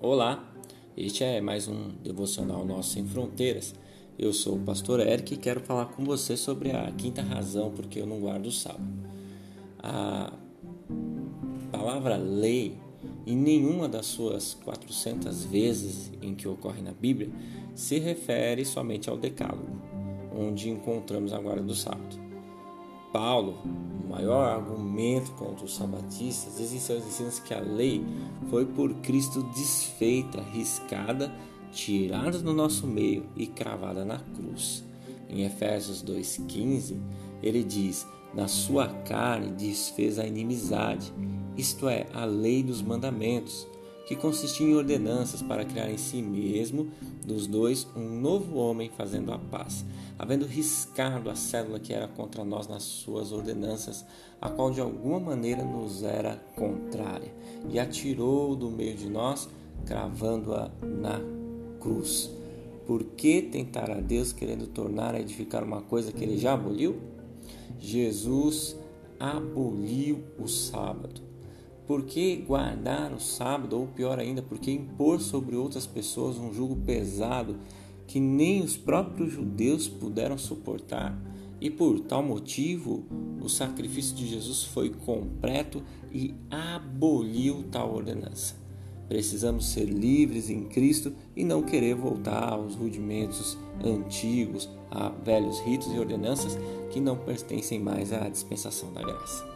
Olá, este é mais um devocional Nosso Sem Fronteiras. Eu sou o pastor Eric e quero falar com você sobre a quinta razão porque eu não guardo o sábado. A palavra lei, em nenhuma das suas 400 vezes em que ocorre na Bíblia, se refere somente ao decálogo, onde encontramos a guarda do sábado. Paulo, o maior argumento contra os sabatistas, diz em seus ensinos que a lei foi por Cristo desfeita, riscada, tirada do nosso meio e cravada na cruz. Em Efésios 2,15, ele diz: Na sua carne desfez a inimizade, isto é, a lei dos mandamentos que consistia em ordenanças para criar em si mesmo dos dois um novo homem fazendo a paz, havendo riscado a célula que era contra nós nas suas ordenanças, a qual de alguma maneira nos era contrária, e atirou do meio de nós, cravando-a na cruz. Por que tentar a Deus querendo tornar a edificar uma coisa que ele já aboliu? Jesus aboliu o sábado. Por que guardar o sábado, ou pior ainda, por que impor sobre outras pessoas um jugo pesado que nem os próprios judeus puderam suportar? E por tal motivo, o sacrifício de Jesus foi completo e aboliu tal ordenança. Precisamos ser livres em Cristo e não querer voltar aos rudimentos antigos, a velhos ritos e ordenanças que não pertencem mais à dispensação da graça.